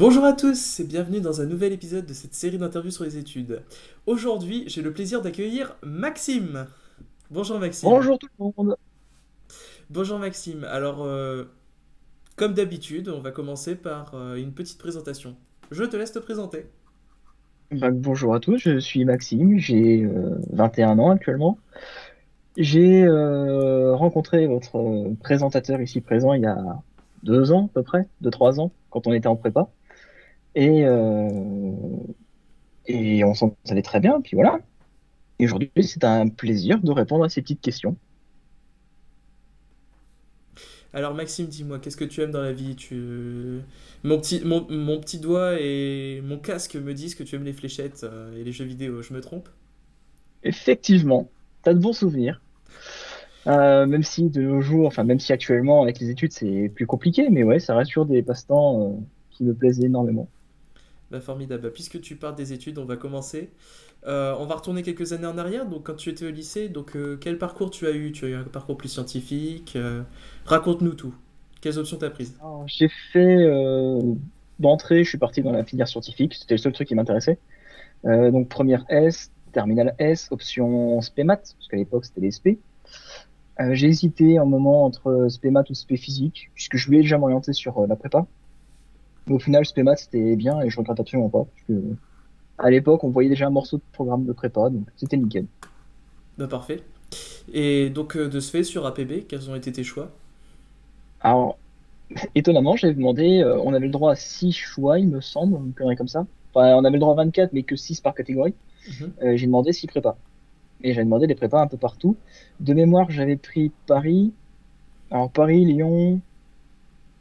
Bonjour à tous et bienvenue dans un nouvel épisode de cette série d'interviews sur les études. Aujourd'hui, j'ai le plaisir d'accueillir Maxime. Bonjour Maxime. Bonjour tout le monde. Bonjour Maxime. Alors, euh, comme d'habitude, on va commencer par euh, une petite présentation. Je te laisse te présenter. Bah, bonjour à tous, je suis Maxime, j'ai euh, 21 ans actuellement. J'ai euh, rencontré votre euh, présentateur ici présent il y a deux ans à peu près, deux trois ans, quand on était en prépa. Et, euh, et on s'entendait très bien, puis voilà. Et aujourd'hui, c'est un plaisir de répondre à ces petites questions. Alors Maxime, dis-moi, qu'est-ce que tu aimes dans la vie? Tu... Mon petit, mon, mon petit doigt et mon casque me disent que tu aimes les fléchettes euh, et les jeux vidéo, je me trompe? Effectivement, t'as de bons souvenirs. Euh, même si de nos jours, enfin même si actuellement avec les études c'est plus compliqué, mais ouais, ça reste toujours des passe-temps euh, qui me plaisent énormément. Bah, formidable. Bah, Puisque tu parles des études, on va commencer. Euh, on va retourner quelques années en arrière. Donc, quand tu étais au lycée, donc euh, quel parcours tu as eu? Tu as eu un parcours plus scientifique? euh, raconte-nous tout. Quelles options t'as prises? J'ai fait d'entrée, je suis parti dans la filière scientifique, c'était le seul truc qui m'intéressait. Donc première S, terminale S, option spé maths, parce qu'à l'époque c'était les. Euh, j'ai hésité un moment entre spé maths ou spé physique, puisque je voulais déjà m'orienter sur la prépa. Mais au final, spé maths c'était bien et je regrette absolument pas, parce que à l'époque on voyait déjà un morceau de programme de prépa, donc c'était nickel. Bah, parfait. Et donc, euh, de ce fait, sur APB, quels ont été tes choix? Alors, étonnamment, j'avais demandé, euh, on avait le droit à 6 choix, il me semble, une connerie comme ça. Enfin, on avait le droit à 24, mais que 6 par catégorie. Mhm. Euh, j'ai demandé 6 prépas. Et j'avais demandé des prépas un peu partout. De mémoire, j'avais pris Paris. Alors, Paris, Lyon.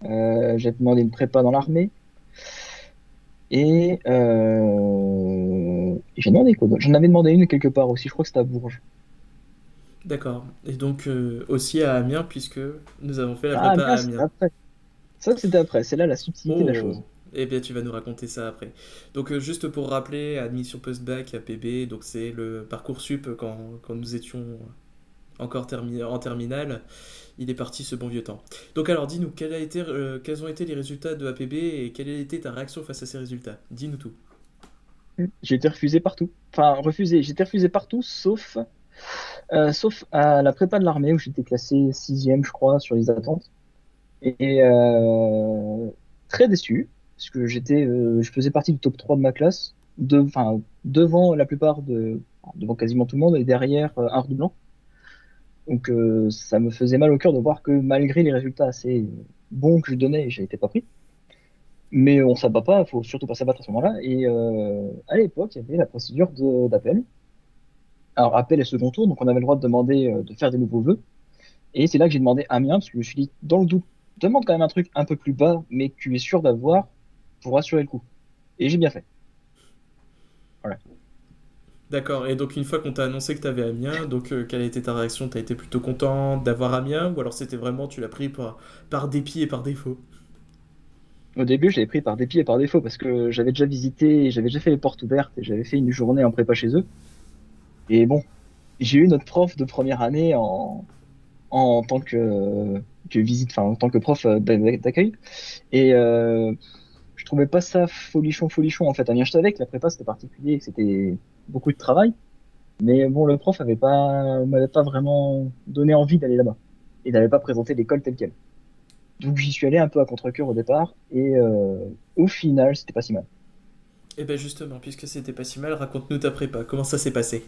Euh, j'avais demandé une prépa dans l'armée. Et euh, j'ai demandé quoi d'autre? J'en avais demandé une quelque part aussi. Je crois que c'était à Bourges. D'accord. Et donc, euh, aussi à Amiens, puisque nous avons fait la Ah, prépa à bien, c'était Amiens. après. Ça, c'était après. C'est là la subtilité de la Oh, chose. eh bien tu vas nous raconter ça après. Donc euh, juste pour rappeler, admission post-bac à PB, donc c'est le Parcoursup quand, quand nous étions encore en terminale, il est parti ce bon vieux temps. Donc alors dis-nous, euh, quels ont été les résultats de APB et quelle a été ta réaction face à ces résultats? Dis-nous tout. J'ai été refusé partout. Enfin, refusé. J'ai été refusé partout, sauf, euh, sauf à la prépa de l'armée où j'étais classé sixième, je crois, sur les attentes. Et euh, très déçu, parce que j'étais, je faisais partie du top 3 de ma classe, devant la plupart de, devant quasiment tout le monde et derrière un redoublant. Donc euh, ça me faisait mal au cœur de voir que malgré les résultats assez bons que je donnais, j'ai été pas pris. Mais on s'abat pas, faut surtout pas s'abattre à ce moment-là. Et euh, à l'époque, il y avait la procédure d'appel. Alors appel et second tour, donc on avait le droit de demander euh, de faire des nouveaux vœux. Et c'est là que j'ai demandé Amiens, parce que je me suis dit, dans le doute, demande quand même un truc un peu plus bas, mais que tu es sûr d'avoir pour assurer le coup. Et j'ai bien fait. Voilà. D'accord, et donc une fois qu'on t'a annoncé que t'avais Amiens, donc euh, quelle a été ta réaction? T'as été plutôt content d'avoir Amiens ou alors c'était vraiment tu l'as pris par, par dépit et par défaut? Au début, je pris par dépit et par défaut, parce que j'avais déjà visité, j'avais déjà fait les portes ouvertes, et j'avais fait une journée en prépa chez eux. Et bon, j'ai eu notre prof de première année en, en tant que, que visite, enfin en tant que prof euh, d'a- d'accueil. Et euh, je trouvais pas ça folichon folichon en fait. Amiens, je savais que la prépa c'était particulier, que c'était beaucoup de travail. Mais bon, le prof avait pas, m'avait pas vraiment donné envie d'aller là-bas. Il n'avait pas présenté l'école telle quelle. Donc j'y suis allé un peu à contre-cœur au départ. Et euh, au final, c'était pas si mal. Eh ben justement, puisque c'était pas si mal, raconte-nous ta prépa, comment ça s'est passé?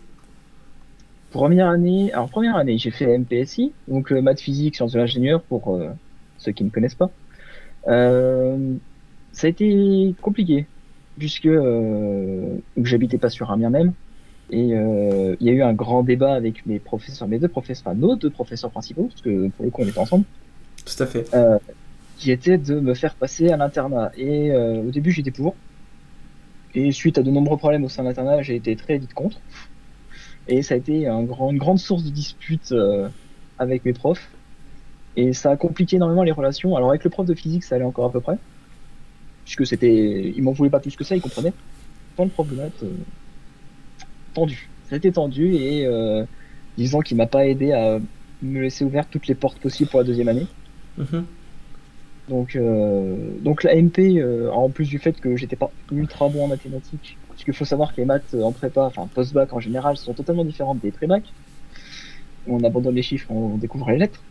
Première année, alors première année, j'ai fait MPSI, donc euh, maths physique, sciences de l'ingénieur pour euh, ceux qui ne connaissent pas. Euh, ça a été compliqué puisque euh, j'habitais pas sur Amiens même et euh, il y a eu un grand débat avec mes professeurs, mes deux professeurs, enfin nos deux professeurs principaux, parce que pour le coup on était ensemble, Tout à fait. euh, qui était de me faire passer à l'internat. Et euh, au début j'étais pour, et suite à de nombreux problèmes au sein de l'internat, j'ai été très vite contre. Et ça a été un grand, une grande source de disputes euh, avec mes profs. Et ça a compliqué énormément les relations. Alors avec le prof de physique, ça allait encore à peu près. Puisque c'était, il m'en voulait pas plus que ça, il comprenait. Prof de maths, euh, tendu. Ça a été tendu et euh, disons qu'il m'a pas aidé à me laisser ouvert toutes les portes possibles pour la deuxième année. Mhm. Donc, donc la MP, en plus du fait que j'étais pas ultra bon en mathématiques, parce qu'il faut savoir que les maths en prépa, enfin post-bac en général, sont totalement différentes des pré-bac. On abandonne les chiffres, on découvre les lettres.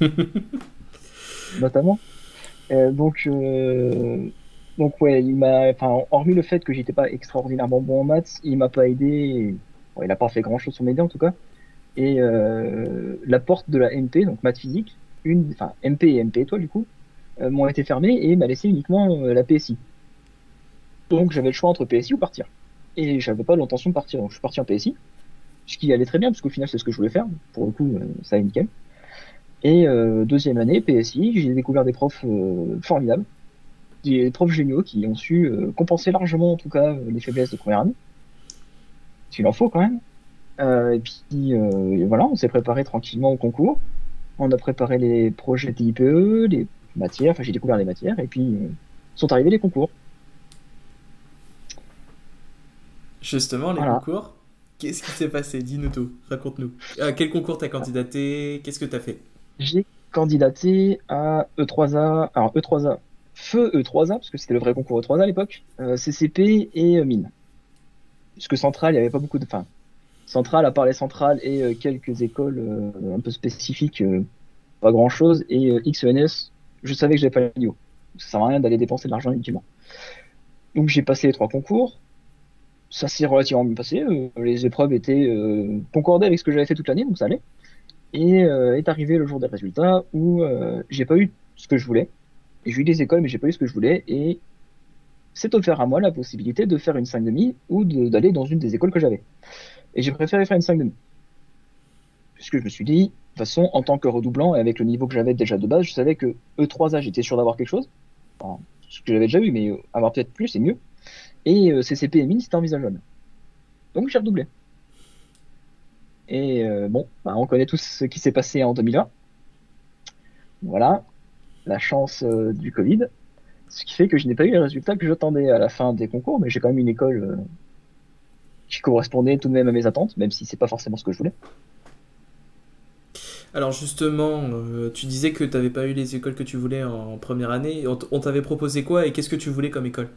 Notamment. Donc, donc ouais, il m'a, enfin, hormis le fait que j'étais pas extraordinairement bon en maths, il m'a pas aidé. il a pas fait grand chose sur m'aider en tout cas. Et euh, la porte de la MP, donc maths physique, une, enfin MP et MP toi du coup, euh, m'ont été fermées et m'a laissé uniquement euh, la PSI. Donc j'avais le choix entre PSI ou partir. Et j'avais pas l'intention de partir, donc je suis parti en PSI, ce qui allait très bien parce qu'au final c'est ce que je voulais faire. Pour le coup, ça allait nickel. Et deuxième année PSI, j'ai découvert des profs formidables des profs géniaux qui ont su euh, compenser largement, en tout cas, euh, les faiblesses de première année. Il en faut quand même. Euh, et puis voilà, on s'est préparé tranquillement au concours. On a préparé les projets TIPE, les matières, enfin j'ai découvert les matières, et puis sont arrivés les concours. Justement, les concours, qu'est-ce qui s'est passé? Dis-nous tout, raconte-nous. À quel concours t'as candidaté? Qu'est-ce que t'as fait? J'ai candidaté à E3A. Alors E3A, Feu E3A, parce que c'était le vrai concours E3A à l'époque, euh, CCP et euh, Mine. Puisque Centrale, il n'y avait pas beaucoup de. Enfin, Centrale, à part les centrales et euh, quelques écoles un peu spécifiques, pas grand chose. Et XENS, je savais que j'avais pas le niveau. Ça sert à rien d'aller dépenser de l'argent inutilement. Donc j'ai passé les trois concours. Ça s'est relativement bien passé. les épreuves étaient concordées avec ce que j'avais fait toute l'année, donc ça allait. Et est arrivé le jour des résultats où j'ai pas eu ce que je voulais j'ai eu des écoles, mais j'ai pas eu ce que je voulais. Et c'est offert à moi la possibilité de faire une 5,5 ou d'aller dans une des écoles que j'avais. Et j'ai préféré faire une 5,5. Puisque je me suis dit, de toute façon, en tant que redoublant et avec le niveau que j'avais déjà de base, je savais que E3A, j'étais sûr d'avoir quelque chose. ce que j'avais déjà eu, mais avoir peut-être plus, c'est mieux. Et euh, CCP et c'était envisageable. Donc j'ai redoublé. Et euh, bon, bah, on connaît tous ce qui s'est passé en 2020. Voilà, la chance euh, du Covid, ce qui fait que je n'ai pas eu les résultats que j'attendais à la fin des concours, mais j'ai quand même une école euh, qui correspondait tout de même à mes attentes, même si c'est pas forcément ce que je voulais. Alors justement, tu disais que tu n'avais pas eu les écoles que tu voulais en première année. On t'avait proposé quoi et qu'est-ce que tu voulais comme école?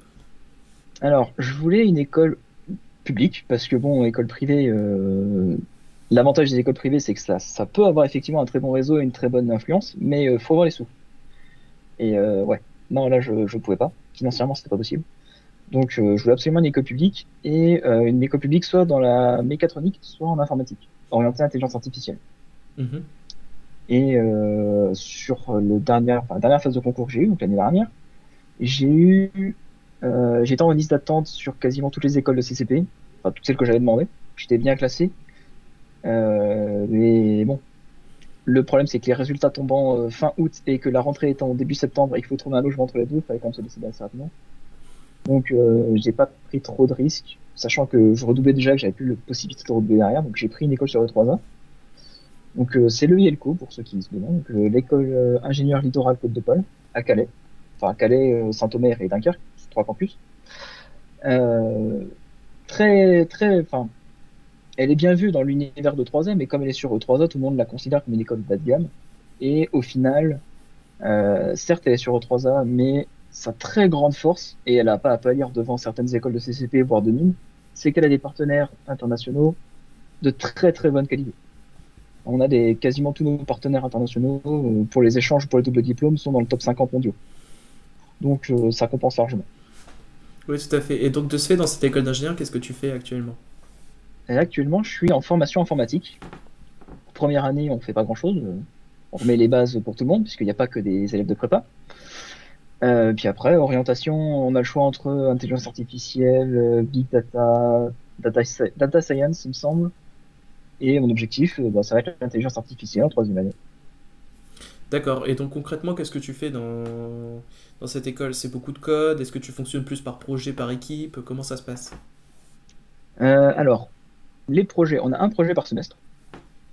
Alors, je voulais une école publique parce que bon, école privée, l'avantage des écoles privées, c'est que ça, ça peut avoir effectivement un très bon réseau et une très bonne influence, mais il faut avoir les sous. Et euh, ouais, non, là, je ne pouvais pas. Financièrement, c'était pas possible. Donc, euh, je voulais absolument une école publique et euh, une école publique soit dans la mécatronique, soit en informatique, orientée intelligence artificielle. Mhm. Et sur le dernier, enfin, la dernière phase de concours que j'ai eu, donc l'année dernière, j'ai eu, j'étais en liste d'attente sur quasiment toutes les écoles de CCP, enfin toutes celles que j'avais demandé. J'étais bien classé. Mais bon, le problème, c'est que les résultats tombant euh, fin août et que la rentrée étant au début septembre et qu'il faut trouver un logement entre les deux, il fallait quand même se décider assez rapidement. Donc, euh, j'ai pas pris trop de risques, sachant que je redoublais déjà que j'avais plus la possibilité de redoubler derrière. Donc, j'ai pris une école sur les 3 ans. Donc, euh, c'est le IELCO pour ceux qui se demandent. l'école ingénieur littoral Côte de Paul à Calais. Enfin, Calais, Saint-Omer et Dunkerque, trois campus. très, très, enfin, elle est bien vue dans l'univers de 3A, mais comme elle est sur E3A, tout le monde la considère comme une école bas de gamme. Et au final, euh, certes, elle est sur E3A, mais sa très grande force, et elle n'a pas à pâlir devant certaines écoles de CCP, voire de mine, c'est qu'elle a des partenaires internationaux de très très bonne qualité. On a des, quasiment tous nos partenaires internationaux euh, pour les échanges, pour les doubles diplômes, sont dans le top 50 mondiaux. Donc euh, ça compense largement. Oui, tout à fait. Et donc de ce fait, dans cette école d'ingénieur, qu'est-ce que tu fais actuellement? Et actuellement, je suis en formation informatique. Première année, on fait pas grand-chose. On remet les bases pour tout le monde, puisqu'il n'y a pas que des élèves de prépa. Euh, puis après, orientation, on a le choix entre intelligence artificielle, big data, data, science, il me semble. Et mon objectif, euh, bah, ça va être l'intelligence artificielle en troisième année. D'accord. Et donc concrètement, qu'est-ce que tu fais dans, dans cette école? C'est beaucoup de code? Est-ce que tu fonctionnes plus par projet, par équipe? Comment ça se passe? Euh, Alors, les projets, on a un projet par semestre.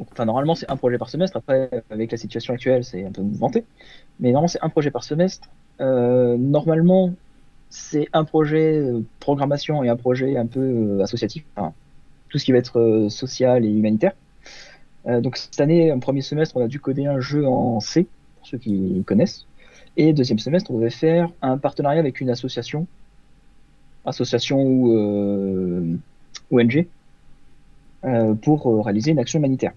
enfin, normalement, c'est un projet par semestre. Après, avec la situation actuelle, c'est un peu mouvementé. Mais normalement, c'est un projet par semestre. Euh, normalement, c'est un projet euh, programmation et un projet un peu euh, associatif. Enfin, tout ce qui va être social et humanitaire. donc, cette année, en premier semestre, on a dû coder un jeu en C, pour ceux qui connaissent. Et deuxième semestre, on devait faire un partenariat avec une association, association ou euh, ONG, euh, pour euh, réaliser une action humanitaire.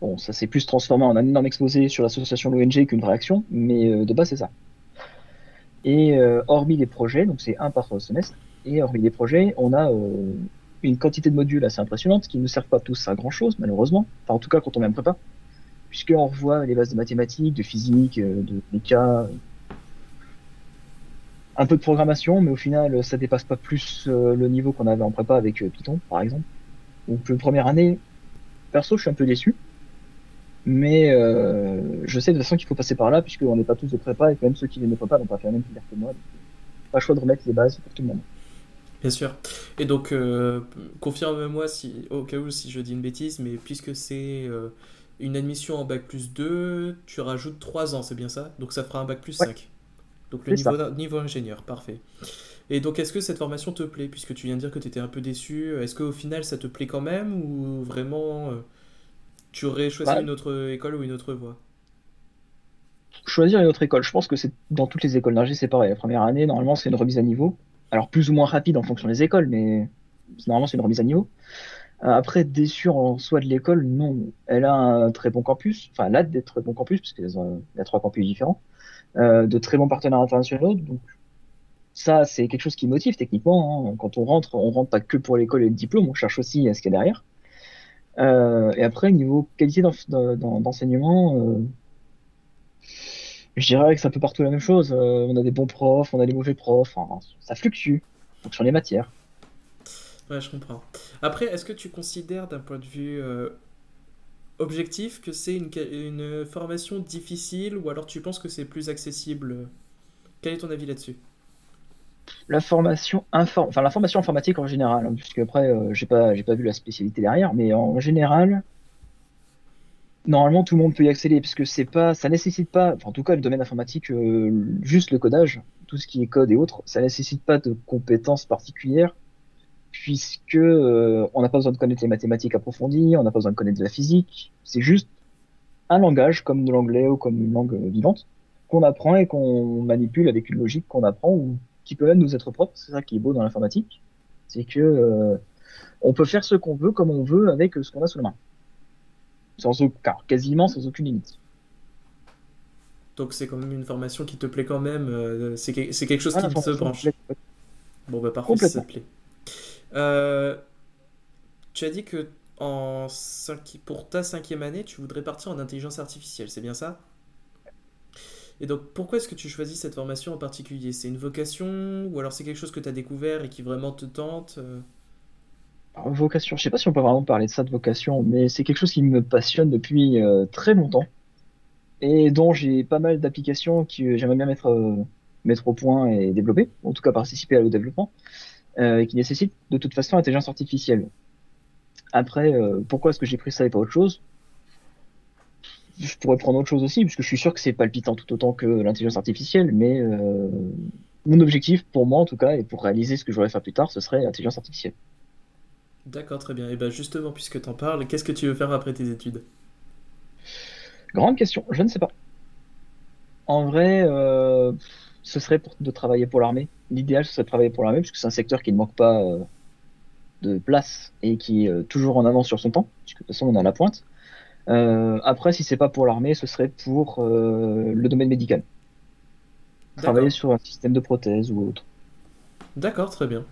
Bon, ça s'est plus transformé en un énorme exposé sur l'association de l'ONG qu'une vraie action, mais de base, c'est ça. Et hormis les projets, donc c'est un par semestre, et hormis les projets, on a une quantité de modules assez impressionnante qui ne servent pas tous à grand chose, malheureusement. Enfin, en tout cas, quand on met un prépa puisqu'on revoit les bases de mathématiques, de physique, euh, de méca, un peu de programmation, mais au final, ça dépasse pas plus euh, le niveau qu'on avait en prépa avec euh, Python, par exemple. Donc, la première année, perso, je suis un peu déçu. Mais je sais de toute façon qu'il faut passer par là, puisqu'on n'est pas tous de prépa, et que même ceux qui viennent de prépa n'ont pas fait la même filière que moi. Donc, pas choix de remettre les bases pour tout le monde. Bien sûr. Et donc, confirme-moi si, au cas où si je dis une bêtise, mais puisque c'est une admission en bac plus 2, tu rajoutes 3 ans, c'est bien ça? Donc ça fera un bac plus 5. Donc le niveau, niveau, ingénieur, parfait. Et donc est-ce que cette formation te plaît Puisque tu viens de dire que tu étais un peu déçu, est-ce qu'au final ça te plaît quand même Ou vraiment euh, tu aurais choisi bah. une autre école ou une autre voie? Choisir une autre école, je pense que c'est dans toutes les écoles d'ingé c'est pareil. La première année, normalement c'est une remise à niveau. Alors plus ou moins rapide en fonction des écoles, mais normalement c'est une remise à niveau. Euh, après, déçu en soi de l'école, non. Elle a un très bon campus, enfin, elle a des très bons campus, parce qu'il y a trois campus différents, euh, de très bons partenaires internationaux. Donc, ça, c'est quelque chose qui motive techniquement. Hein. Quand on rentre, on rentre pas que pour l'école et le diplôme, on cherche aussi à ce qu'il y a derrière. Euh, et après, niveau qualité d'enseignement, euh, je dirais que c'est un peu partout la même chose. Euh, on a des bons profs, on a des mauvais profs, ça fluctue. Sur les matières. Ouais, je comprends. Après, est-ce que tu considères d'un point de vue objectif que c'est une, formation difficile ou alors tu penses que c'est plus accessible? Quel est ton avis là-dessus? La formation, enfin, la formation informatique en général, hein, puisque après, euh, j'ai pas, j'ai pas vu la spécialité derrière, mais en général, normalement tout le monde peut y accéder, puisque c'est pas, ça nécessite pas, en tout cas le domaine informatique, euh, juste le codage, tout ce qui est code et autres, ça nécessite pas de compétences particulières puisque euh, on n'a pas besoin de connaître les mathématiques approfondies, on n'a pas besoin de connaître de la physique. C'est juste un langage comme de l'anglais ou comme une langue vivante qu'on apprend et qu'on manipule avec une logique qu'on apprend ou qui peut même nous être propre. C'est ça qui est beau dans l'informatique, c'est que euh, on peut faire ce qu'on veut comme on veut avec ce qu'on a sous la main, sans aucun, quasiment sans aucune limite. Donc c'est quand même une formation qui te plaît quand même. Euh, c'est quelque chose qui te branche. Bon bah parfait, ça te plaît. Euh, tu as dit que en pour ta cinquième année, tu voudrais partir en intelligence artificielle, c'est bien ça? Et donc, pourquoi est-ce que tu choisis cette formation en particulier? C'est une vocation ou alors c'est quelque chose que tu as découvert et qui vraiment te tente euh? Vocation, je sais pas si on peut vraiment parler de ça de vocation, mais c'est quelque chose qui me passionne depuis euh, très longtemps et dont j'ai pas mal d'applications que j'aimerais bien mettre, au point et développer, en tout cas participer au développement. Euh, qui nécessite de toute façon l'intelligence artificielle. Après, euh, pourquoi est-ce que j'ai pris ça et pas autre chose? Je pourrais prendre autre chose aussi, puisque je suis sûr que c'est palpitant tout autant que l'intelligence artificielle, mais euh, mon objectif, pour moi en tout cas, et pour réaliser ce que je voudrais faire plus tard, ce serait l'intelligence artificielle. D'accord, très bien. Et bien justement, puisque tu en parles, qu'est-ce que tu veux faire après tes études? Grande question, je ne sais pas. En vrai, ce serait de travailler pour l'armée. L'idéal, ce serait de travailler pour l'armée, puisque c'est un secteur qui ne manque pas euh, de place et qui est euh, toujours en avance sur son temps, puisque de toute façon, on est à la pointe. Euh, après, si c'est pas pour l'armée, ce serait pour le domaine médical. Travailler sur un système de prothèse ou autre. D'accord, très bien.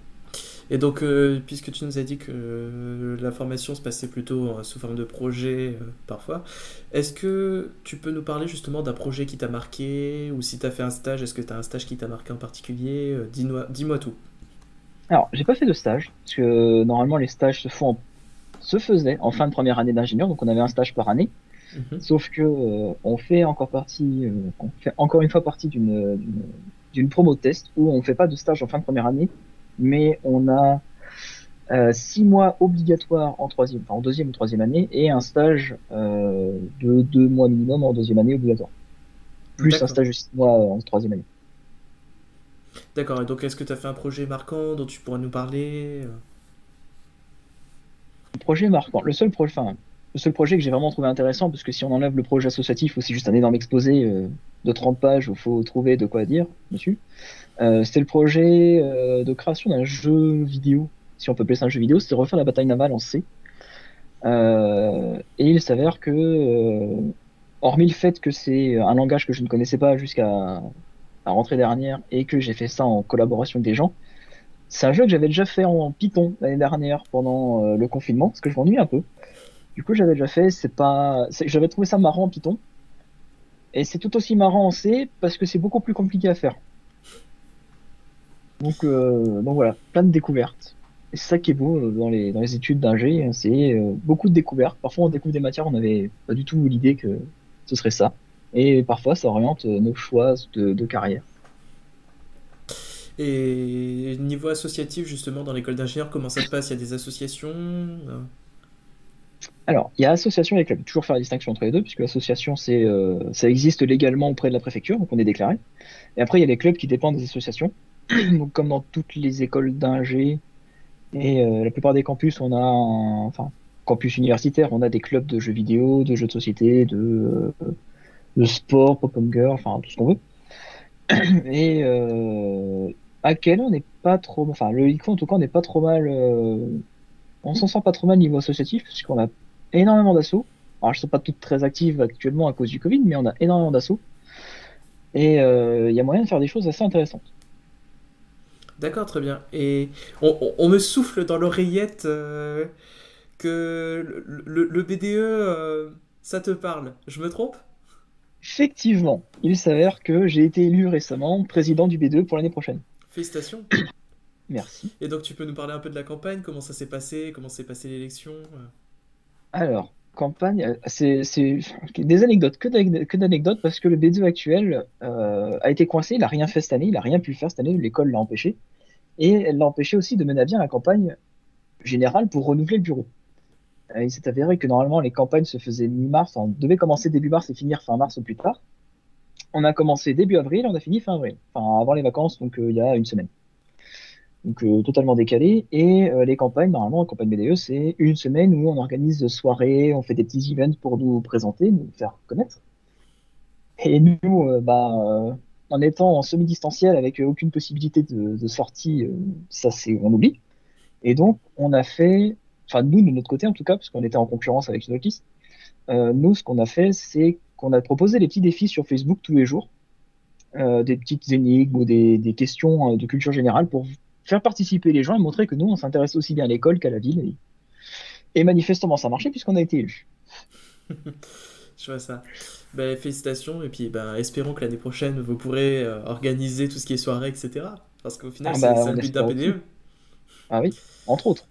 Et donc, euh, puisque tu nous as dit que euh, la formation se passait plutôt euh, sous forme de projet parfois, est-ce que tu peux nous parler justement d'un projet qui t'a marqué ou si tu as fait un stage, est-ce que tu as un stage qui t'a marqué en particulier Dis-moi tout. Alors, j'ai pas fait de stage, parce que normalement les stages se font se faisaient en fin de première année d'ingénieur, donc on avait un stage par année. Mhm. Sauf que on fait encore partie, on fait encore une fois partie d'une d'une promo test où on fait pas de stage en fin de première année, mais on a euh, six mois obligatoires en troisième, enfin en deuxième ou troisième année, et un stage euh, de deux mois minimum en deuxième année obligatoire. Plus un stage de six mois en troisième année. D'accord, et donc est-ce que tu as fait un projet marquant dont tu pourrais nous parler Le seul projet, que j'ai vraiment trouvé intéressant, parce que si on enlève le projet associatif, c'est juste un énorme exposé euh, de 30 pages où il faut trouver de quoi dire dessus, euh, c'était le projet euh, de création d'un jeu vidéo, si on peut appeler ça un jeu vidéo, c'était refaire la bataille navale en C. et il s'avère que, hormis le fait que c'est un langage que je ne connaissais pas jusqu'à la rentrée dernière et que j'ai fait ça en collaboration avec des gens, c'est un jeu que j'avais déjà fait en Python l'année dernière pendant le confinement, parce que je m'ennuie un peu. Du coup, j'avais déjà fait, c'est pas, j'avais trouvé ça marrant en Python. Et c'est tout aussi marrant en C parce que c'est beaucoup plus compliqué à faire. Donc, euh, donc voilà, plein de découvertes. Et c'est ça qui est beau euh, dans les, dans les études d'ingé, c'est euh, beaucoup de découvertes. Parfois, on découvre des matières, on n'avait pas du tout l'idée que ce serait ça. Et parfois, ça oriente nos choix de carrière. Et niveau associatif, justement, dans l'école d'ingénieur, comment ça se passe? Il y a des associations? Alors, il y a association et les clubs. Toujours faire la distinction entre les deux, puisque l'association, euh, ça existe légalement auprès de la préfecture, donc on est déclaré. Et après, il y a les clubs qui dépendent des associations. donc, comme dans toutes les écoles d'ingé et euh, la plupart des campus, on a, enfin, campus universitaire, on a des clubs de jeux vidéo, de jeux de société, de, euh, de sport, pop-up girl, enfin, tout ce qu'on veut. et à quel on n'est pas trop, enfin, le ICO, en tout cas, on n'est pas trop mal on s'en sort pas trop mal niveau associatif, puisqu'on a énormément d'assauts. Alors, je ne sont pas toutes très actives actuellement à cause du Covid, mais on a énormément d'assauts. Et euh, il y a moyen de faire des choses assez intéressantes. D'accord, très bien. Et on, me souffle dans l'oreillette euh, que le, BDE, euh, ça te parle. Je me trompe? Effectivement, il s'avère que j'ai été élu récemment président du BDE pour l'année prochaine. Félicitations. Merci. Et donc tu peux nous parler un peu de la campagne, comment ça s'est passé, comment s'est passée l'élection Alors, campagne, euh, c'est des anecdotes, que d'anecdotes, parce que le B2 actuel euh, a été coincé, il n'a rien fait cette année, il n'a rien pu faire cette année, l'école l'a empêché. Et elle l'a empêché aussi de mener à bien la campagne générale pour renouveler le bureau. Euh, il s'est avéré que normalement les campagnes se faisaient mi-mars, on devait commencer début mars et finir fin mars au plus tard. On a commencé début avril, on a fini fin avril, enfin avant les vacances, donc il y a une semaine donc euh, totalement décalé. Et euh, les campagnes, normalement, la campagne BDE, c'est une semaine où on organise soirées, on fait des petits events pour nous présenter, nous faire connaître. Et nous, euh, bah, en étant en semi-distanciel avec aucune possibilité de, sortie, ça c'est on oublie. Et donc on a fait, enfin nous de notre côté en tout cas, parce qu'on était en concurrence avec Notis, euh, nous ce qu'on a fait, c'est qu'on a proposé des petits défis sur Facebook tous les jours, des petites énigmes ou des, des questions de culture générale pour faire participer les gens et montrer que nous, on s'intéresse aussi bien à l'école qu'à la ville. Et, manifestement, ça a marché puisqu'on a été élus. Je vois ça. Ben, félicitations et puis ben, espérons que l'année prochaine vous pourrez euh, organiser tout ce qui est soirée, etc. Parce qu'au final, ah c'est bah, le but d'un PDE. Ah oui, entre autres.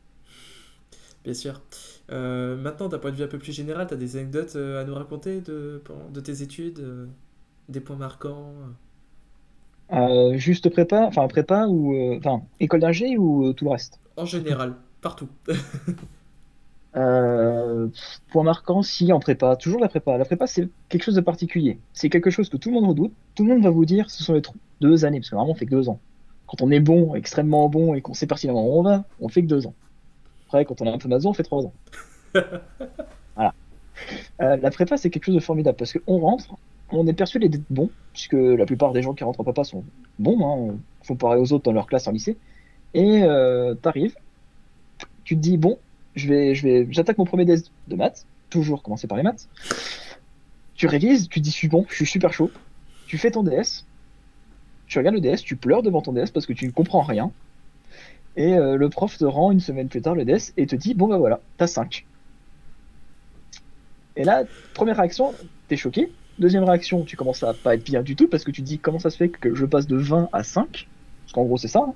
Bien sûr. Euh, maintenant, d'un point de vue un peu plus général, tu as des anecdotes euh, à nous raconter de, de tes études, des points marquants euh, juste prépa, enfin prépa ou euh, enfin école d'ingé ou euh, tout le reste? En général, partout. point marquant, si en prépa, toujours la prépa. La prépa, c'est quelque chose de particulier. C'est quelque chose que tout le monde redoute. Tout le monde va vous dire, ce sont les deux années, parce que normalement on fait que deux ans. Quand on est bon, extrêmement bon, et qu'on sait pertinemment où on va, on fait que deux ans. Après, quand on est un peu maso, on fait trois ans. voilà. la prépa, c'est quelque chose de formidable parce qu'on rentre, on est persuadé d'être bon, puisque la plupart des gens qui rentrent en papa sont bons, hein, comparés aux autres dans leur classe en lycée. Et euh, t'arrives, tu te dis bon, je vais, je vais, j'attaque mon premier DS de maths, toujours commencer par les maths. Tu révises, tu te dis je suis bon, je suis super chaud. Tu fais ton DS, tu regardes le DS, tu pleures devant ton DS parce que tu ne comprends rien. Et euh, le prof te rend une semaine plus tard le DS et te dit bon bah voilà, t'as 5. Et là, première réaction, t'es choqué, Deuxième réaction, tu commences à pas être bien du tout parce que tu te dis comment ça se fait que je passe de 20 à 5 Parce qu'en gros, c'est ça. Hein.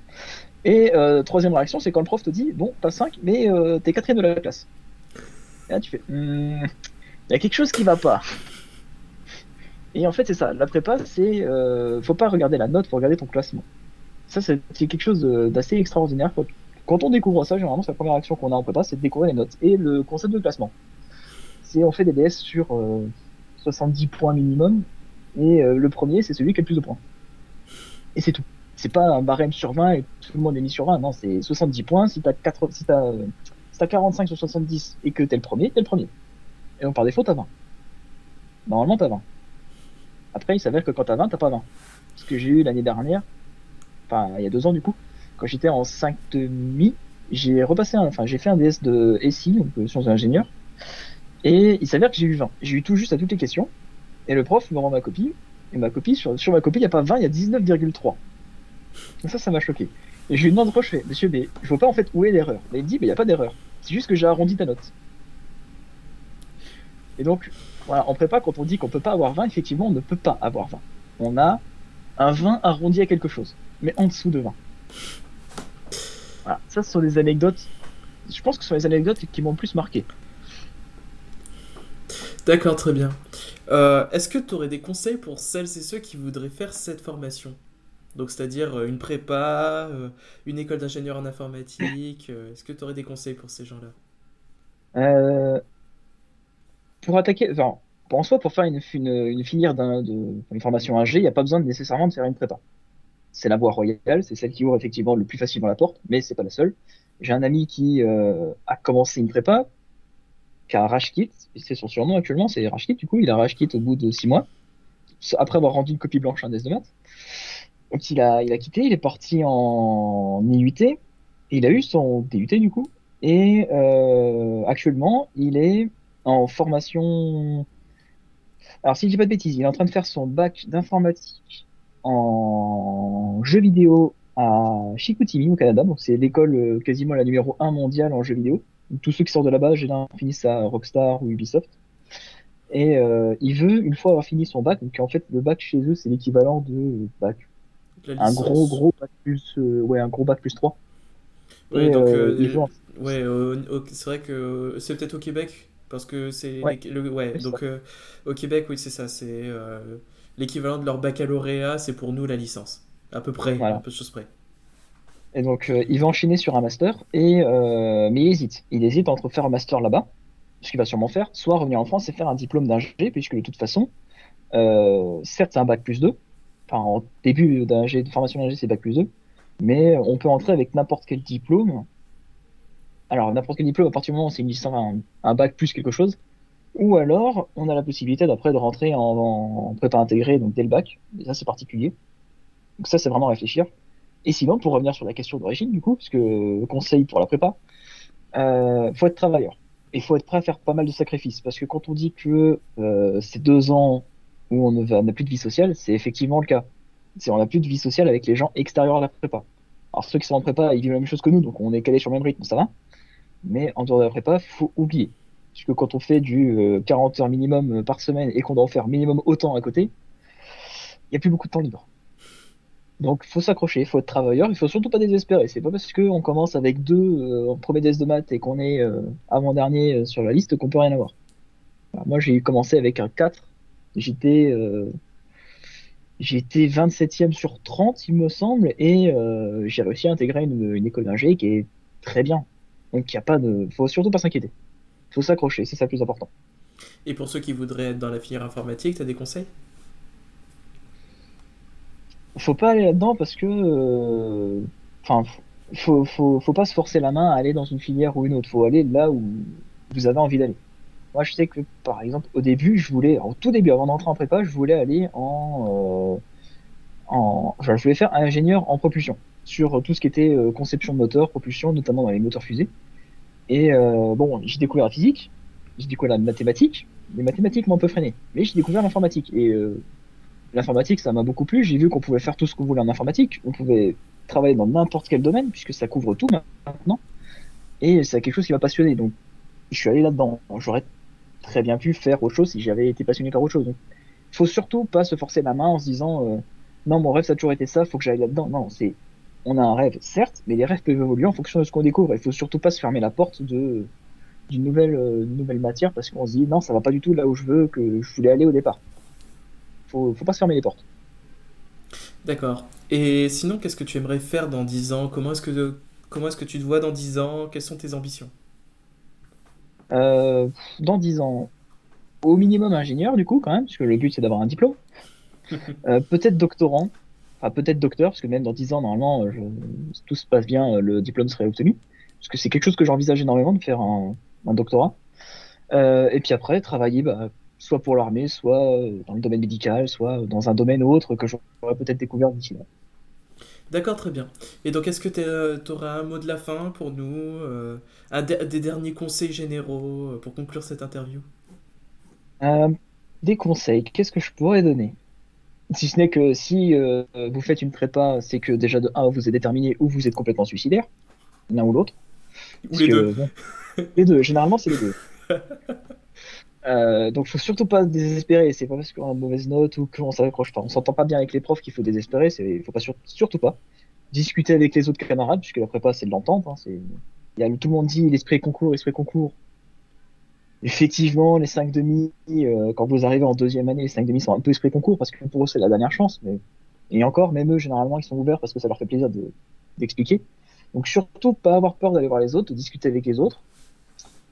Et euh, troisième réaction, c'est quand le prof te dit bon, pas 5, mais euh, t'es quatrième de la classe. Et là, tu fais hmm, il y a quelque chose qui va pas. Et en fait, c'est ça. La prépa, c'est faut pas regarder la note, faut regarder ton classement. Ça, c'est quelque chose d'assez extraordinaire. Quand on découvre ça, généralement, c'est la première action qu'on a en prépa, c'est de découvrir les notes et le concept de classement. C'est on fait des DS sur 70 points minimum. Et euh, le premier, c'est celui qui a le plus de points. Et c'est tout. C'est pas un barème sur 20 et tout le monde est mis sur 20. Non, c'est 70 points. Si t'as 4... si as... 45 sur 70 et que t'es le premier, t'es le premier. Et donc par défaut, t'as 20. Normalement, t'as 20. Après, il s'avère que quand t'as 20, t'as pas 20. Ce que j'ai eu l'année dernière, enfin, il y a deux ans du coup, quand j'étais en 5 demi, j'ai repassé enfin, j'ai fait un DS de SI, donc euh, sciences de l'ingénieur, et il s'avère que j'ai eu 20. J'ai eu tout juste à toutes les questions, et le prof me rend ma copie, et ma copie, sur, ma copie, il n'y a pas 20, il y a 19,3. Donc ça, ça m'a choqué. Et je lui demande, je fais, monsieur, mais je vois pas en fait où est l'erreur. Mais il dit, mais il n'y a pas d'erreur. C'est juste que j'ai arrondi ta note. Et donc, voilà, en prépa, quand on dit qu'on peut pas avoir 20, effectivement, on ne peut pas avoir 20. On a un 20 arrondi à quelque chose, mais en dessous de 20. Voilà, ça, ce sont des anecdotes. Je pense que ce sont les anecdotes qui m'ont le plus marqué. D'accord, très bien. Euh, Est-ce que tu aurais des conseils pour celles et ceux qui voudraient faire cette formation? Donc, c'est-à-dire euh, une prépa, euh, une école d'ingénieur en informatique. Est-ce que tu aurais des conseils pour ces gens-là? Euh, pour attaquer, enfin, en soi, pour faire une, une, une filière d'un, de, une formation AG, il n'y a pas besoin de, nécessairement de faire une prépa. C'est la voie royale, c'est celle qui ouvre effectivement le plus facilement la porte, mais c'est pas la seule. J'ai un ami qui euh, a commencé une prépa, qui a rage quit, et c'est son surnom actuellement, c'est rage quit, du coup, il a rage quit au bout de six mois, après avoir rendu une copie blanche à un de maths. Donc il a, il a quitté, il est parti en IUT, et il a eu son DUT du coup, et euh, actuellement, il est en formation. Alors, si je dis pas de bêtises, il est en train de faire son bac d'informatique en jeux vidéo à Chicoutimi au Canada. Donc, c'est l'école euh, quasiment la numéro 1 mondiale en jeux vidéo. Tous ceux qui sortent de là-bas, généralement finissent à Rockstar ou Ubisoft. Et euh, il veut, une fois avoir fini son bac, donc en fait, le bac chez eux, c'est l'équivalent de bac. Un gros, gros bac plus, euh, ouais, un gros bac plus 3. Ouais, Et, donc, euh, en- ouais, c'est vrai que c'est peut-être au Québec, parce que c'est Ouais. le, ouais, donc au Québec, oui, c'est ça, c'est l'équivalent de leur baccalauréat, c'est pour nous la licence, à peu près, Voilà. un peu de choses près. Et donc, euh, il va enchaîner sur un master, et, euh, mais il hésite. Il hésite entre faire un master là-bas, ce qu'il va sûrement faire, soit revenir en France et faire un diplôme d'ingé, puisque de toute façon, euh, certes, c'est un bac plus 2, enfin, en début de formation d'ingé, c'est bac plus 2, mais on peut entrer avec n'importe quel diplôme. Alors, n'importe quel diplôme, à partir du moment où c'est une licence, un, un bac plus quelque chose, ou alors, on a la possibilité d'après de rentrer en, prépa intégrée, donc dès le bac, et ça, c'est particulier. Donc ça, c'est vraiment à réfléchir. Et sinon, pour revenir sur la question d'origine, du coup, parce que conseil pour la prépa, euh, faut être travailleur. Et faut être prêt à faire pas mal de sacrifices. Parce que quand on dit que euh, c'est deux ans où on n'a plus de vie sociale, c'est effectivement le cas. C'est on n'a plus de vie sociale avec les gens extérieurs à la prépa. Alors ceux qui sont en prépa, ils vivent la même chose que nous, donc on est calé sur le même rythme, ça va. Mais en dehors de la prépa, faut oublier. Parce que quand on fait du euh, 40 heures minimum par semaine et qu'on doit en faire minimum autant à côté, il n'y a plus beaucoup de temps libre. Donc, faut s'accrocher, faut être travailleur, il faut surtout pas désespérer. C'est pas parce qu'on commence avec deux euh, en premier DS de maths et qu'on est euh, avant-dernier euh, sur la liste qu'on peut rien avoir. Alors, moi, j'ai commencé avec un 4. J'étais euh, j'étais 27e sur 30, il me semble, et euh, j'ai réussi à intégrer une, école d'ingé qui est très bien. Donc, il y a pas de, faut surtout pas s'inquiéter. Faut s'accrocher, c'est ça le plus important. Et pour ceux qui voudraient être dans la filière informatique, tu as des conseils? faut pas aller là-dedans parce que, euh, enfin, faut, faut, faut pas se forcer la main à aller dans une filière ou une autre. Faut aller là où vous avez envie d'aller. Moi, je sais que, par exemple, au début, je voulais, au tout début, avant d'entrer en prépa, je voulais aller en, euh, en, enfin, je voulais faire ingénieur en propulsion sur tout ce qui était euh, conception de moteur, propulsion, notamment dans les moteurs fusées. Et euh, bon, j'ai découvert la physique, j'ai découvert la mathématique. Les mathématiques m'ont un peu freiné, mais j'ai découvert l'informatique. Et euh, l'informatique, ça m'a beaucoup plu. J'ai vu qu'on pouvait faire tout ce qu'on voulait en informatique. On pouvait travailler dans n'importe quel domaine, puisque ça couvre tout maintenant. Et c'est quelque chose qui m'a passionné. Donc, je suis allé là-dedans. J'aurais très bien pu faire autre chose si j'avais été passionné par autre chose. Donc, faut surtout pas se forcer la main en se disant euh, non, mon rêve, ça a toujours été ça, faut que j'aille là-dedans. Non, c'est on a un rêve, certes, mais les rêves peuvent évoluer en fonction de ce qu'on découvre. Il faut surtout pas se fermer la porte de d'une nouvelle, euh, nouvelle matière parce qu'on se dit non, ça va pas du tout là où je veux que je voulais aller au départ. Faut, faut pas se fermer les portes. D'accord. Et sinon, qu'est-ce que tu aimerais faire dans 10 ans? Comment est-ce que, comment est-ce que tu te vois dans 10 ans? Quelles sont tes ambitions? Euh, dans 10 ans, au minimum ingénieur du coup quand même, puisque le but c'est d'avoir un diplôme. Euh, peut-être doctorant, peut-être docteur, parce que même dans 10 ans normalement, euh, je, si tout se passe bien, euh, le diplôme serait obtenu. Parce que c'est quelque chose que j'envisage énormément de faire un, un doctorat. et puis après, travailler bah, soit pour l'armée, soit dans le domaine médical, soit dans un domaine autre que j'aurais peut-être découvert d'ici là. D'accord, très bien. Et donc, est-ce que tu aurais un mot de la fin pour nous Des derniers conseils généraux pour conclure cette interview? Des conseils, qu'est-ce que je pourrais donner? Si ce n'est que si euh, vous faites une prépa, c'est que déjà de 1, vous êtes déterminé ou vous êtes complètement suicidaire, l'un ou l'autre. Ou les deux. les deux, généralement c'est les deux. euh, donc faut surtout pas désespérer, c'est pas parce qu'on a une mauvaise note ou qu'on s'accroche pas. On s'entend pas bien avec les profs qu'il faut désespérer, il faut pas surtout pas. Discuter avec les autres camarades, puisque la prépa c'est de l'entente. Hein, tout le monde dit l'esprit concours, l'esprit concours effectivement, les 5 demi, euh, quand vous arrivez en deuxième année, les 5 demi sont un peu esprit concours parce que pour eux, c'est la dernière chance. Mais... Et encore, même eux, généralement, ils sont ouverts parce que ça leur fait plaisir d'expliquer. Donc, surtout, pas avoir peur d'aller voir les autres, de discuter avec les autres,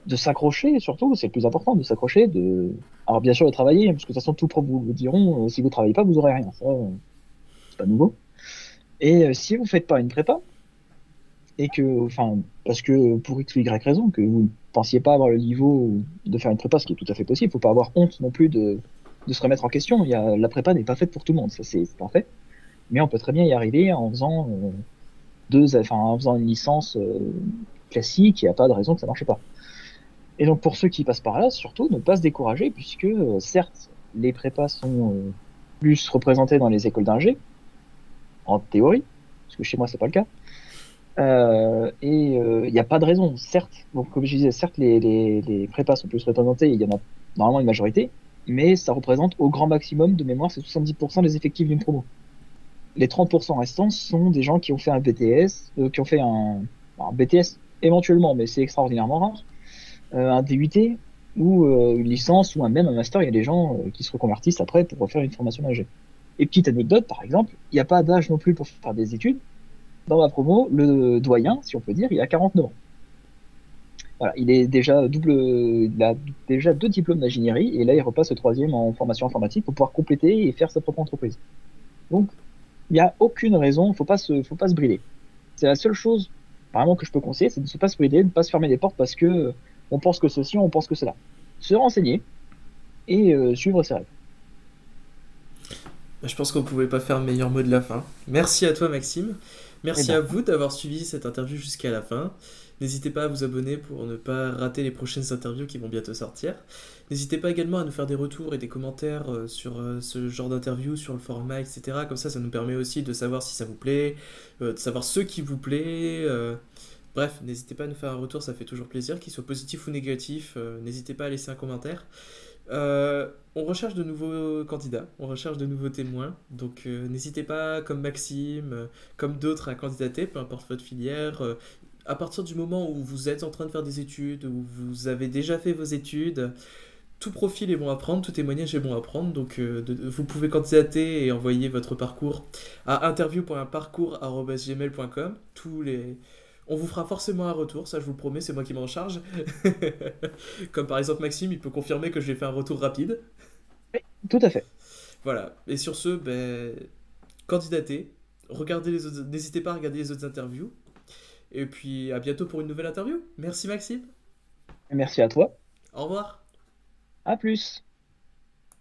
de s'accrocher, surtout, c'est le plus important, de s'accrocher, de. Alors, bien sûr, de travailler, parce que de toute façon, tout prof vous, vous diront, euh, si vous travaillez pas, vous aurez rien. Ça, euh, c'est pas nouveau. Et si vous faites pas une prépa, et que, enfin, parce que pour x ou y raison, que vous ne pensiez pas avoir le niveau de faire une prépa, ce qui est tout à fait possible, faut pas avoir honte non plus de, se remettre en question. La prépa n'est pas faite pour tout le monde, ça c'est parfait. Mais on peut très bien y arriver en faisant euh, deux, enfin, en faisant une licence euh, classique, il n'y a pas de raison que ça marche pas. Et donc pour ceux qui passent par là, surtout ne pas se décourager, puisque euh, certes, les prépas sont plus représentés dans les écoles d'ingé, en théorie, parce que chez moi c'est pas le cas. Euh, et il euh, n'y a pas de raison, certes. Donc, comme je disais, certes, les, les, les prépas sont plus représentés, il y en a normalement une majorité, mais ça représente au grand maximum de mémoire, c'est 70% des effectifs d'une promo. Les 30% restants sont des gens qui ont fait un BTS, euh, qui ont fait un, un, BTS éventuellement, mais c'est extraordinairement rare, euh, un DUT ou une licence ou même un master. Il y a des gens qui se reconvertissent après pour refaire une formation d'ingé. Et petite anecdote, par exemple, il n'y a pas d'âge non plus pour faire des études dans ma promo, le doyen, si on peut dire, il a 49 ans. Voilà, il est déjà double, il a déjà deux diplômes d'ingénierie et là il repasse le troisième en formation informatique pour pouvoir compléter et faire sa propre entreprise. Donc il n'y a aucune raison, faut pas se, faut pas se brider. C'est la seule chose vraiment que je peux conseiller, c'est de ne pas se brider, de ne pas se fermer des portes parce que on pense que ceci, on pense que cela. Se renseigner et euh, suivre ses rêves. Je pense qu'on pouvait pas faire meilleur mot de la fin. Merci à toi Maxime. Merci eh ben. à vous d'avoir suivi cette interview jusqu'à la fin. N'hésitez pas à vous abonner pour ne pas rater les prochaines interviews qui vont bientôt sortir. N'hésitez pas également à nous faire des retours et des commentaires euh, sur euh, ce genre d'interview, sur le format, etc. Comme ça, ça nous permet aussi de savoir si ça vous plaît, euh, de savoir ce qui vous plaît. Bref, n'hésitez pas à nous faire un retour, ça fait toujours plaisir, qu'il soit positif ou négatif. N'hésitez pas à laisser un commentaire. Euh, on recherche de nouveaux candidats, on recherche de nouveaux témoins. Donc euh, n'hésitez pas, comme Maxime, euh, comme d'autres, à candidater, peu importe votre filière. à partir du moment où vous êtes en train de faire des études, où vous avez déjà fait vos études, tout profil est bon à prendre, tout témoignage est bon à prendre. Donc vous pouvez candidater et envoyer votre parcours à interview.parcours.gmail.com. Tous les on vous fera forcément un retour, ça je vous le promets, c'est moi qui m'en charge. Comme par exemple Maxime, il peut confirmer que j'ai fait un retour rapide. Oui, tout à fait. Voilà, et sur ce, ben, candidatez, regardez les n'hésitez pas à regarder les autres interviews. Et puis à bientôt pour une nouvelle interview. Merci Maxime. Merci à toi. Au revoir. À plus.